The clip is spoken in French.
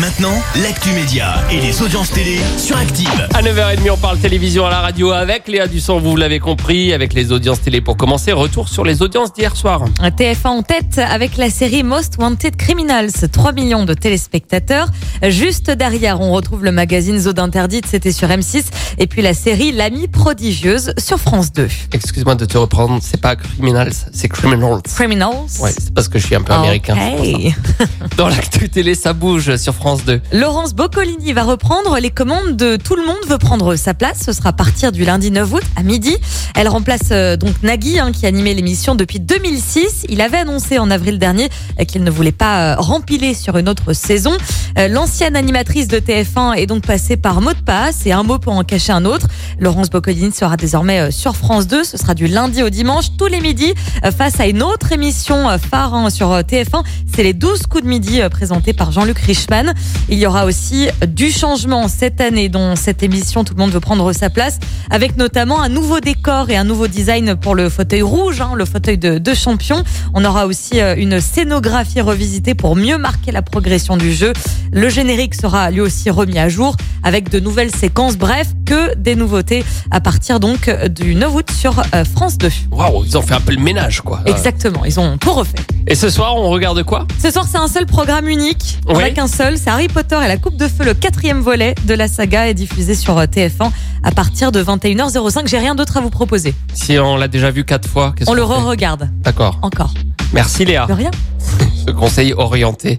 Maintenant, l'actu média et les audiences télé sur Active. À 9h30, on parle télévision à la radio avec Léa Dusson, vous l'avez compris, avec les audiences télé pour commencer. Retour sur les audiences d'hier soir. TF1 en tête avec la série Most Wanted Criminals, 3 millions de téléspectateurs. Juste derrière, on retrouve le magazine Zone Interdite, c'était sur M6, et puis la série L'Amie prodigieuse sur France 2. Excuse-moi de te reprendre, c'est pas criminals, c'est criminals. Criminals. Ouais, c'est parce que je suis un peu américain. Dans l'actu télé, ça bouge sur France 2. Laurence Boccolini va reprendre les commandes de Tout le monde veut prendre sa place. Ce sera à partir du lundi 9 août à midi. Elle remplace euh, donc Nagui hein, qui animait l'émission depuis 2006. Il avait annoncé en avril dernier euh, qu'il ne voulait pas euh, rempiler sur une autre saison. Euh, L'ancienne animatrice de TF1 est donc passée par mot de passe et un mot pour en cacher un autre. Laurence Boccolini sera désormais euh, sur France 2. Ce sera du lundi au dimanche tous les midis euh, face à une autre émission phare hein, sur euh, TF1. C'est les 12 coups de midi présentés par Jean-Luc Reichmann. Il y aura aussi du changement cette année dans cette émission. Tout le monde veut prendre sa place avec notamment un nouveau décor et un nouveau design pour le fauteuil rouge, hein, le fauteuil de, de champion. On aura aussi une scénographie revisitée pour mieux marquer la progression du jeu. Le générique sera lui aussi remis à jour avec de nouvelles séquences. Bref, que des nouveautés à partir donc du 9 août sur euh, France 2. Waouh, ils ont fait un peu le ménage, quoi. Exactement, ils ont tout refait. Et ce soir, on regarde quoi? Ce soir, c'est un seul programme unique. Oui. Avec un seul, c'est Harry Potter et la Coupe de Feu. Le quatrième volet de la saga est diffusé sur euh, TF1 à partir de 21h05. J'ai rien d'autre à vous proposer. Si on l'a déjà vu quatre fois, qu'est-ce On le qu'on fait? re-regarde. D'accord. Encore. Merci Léa. De rien. Ce conseil orienté.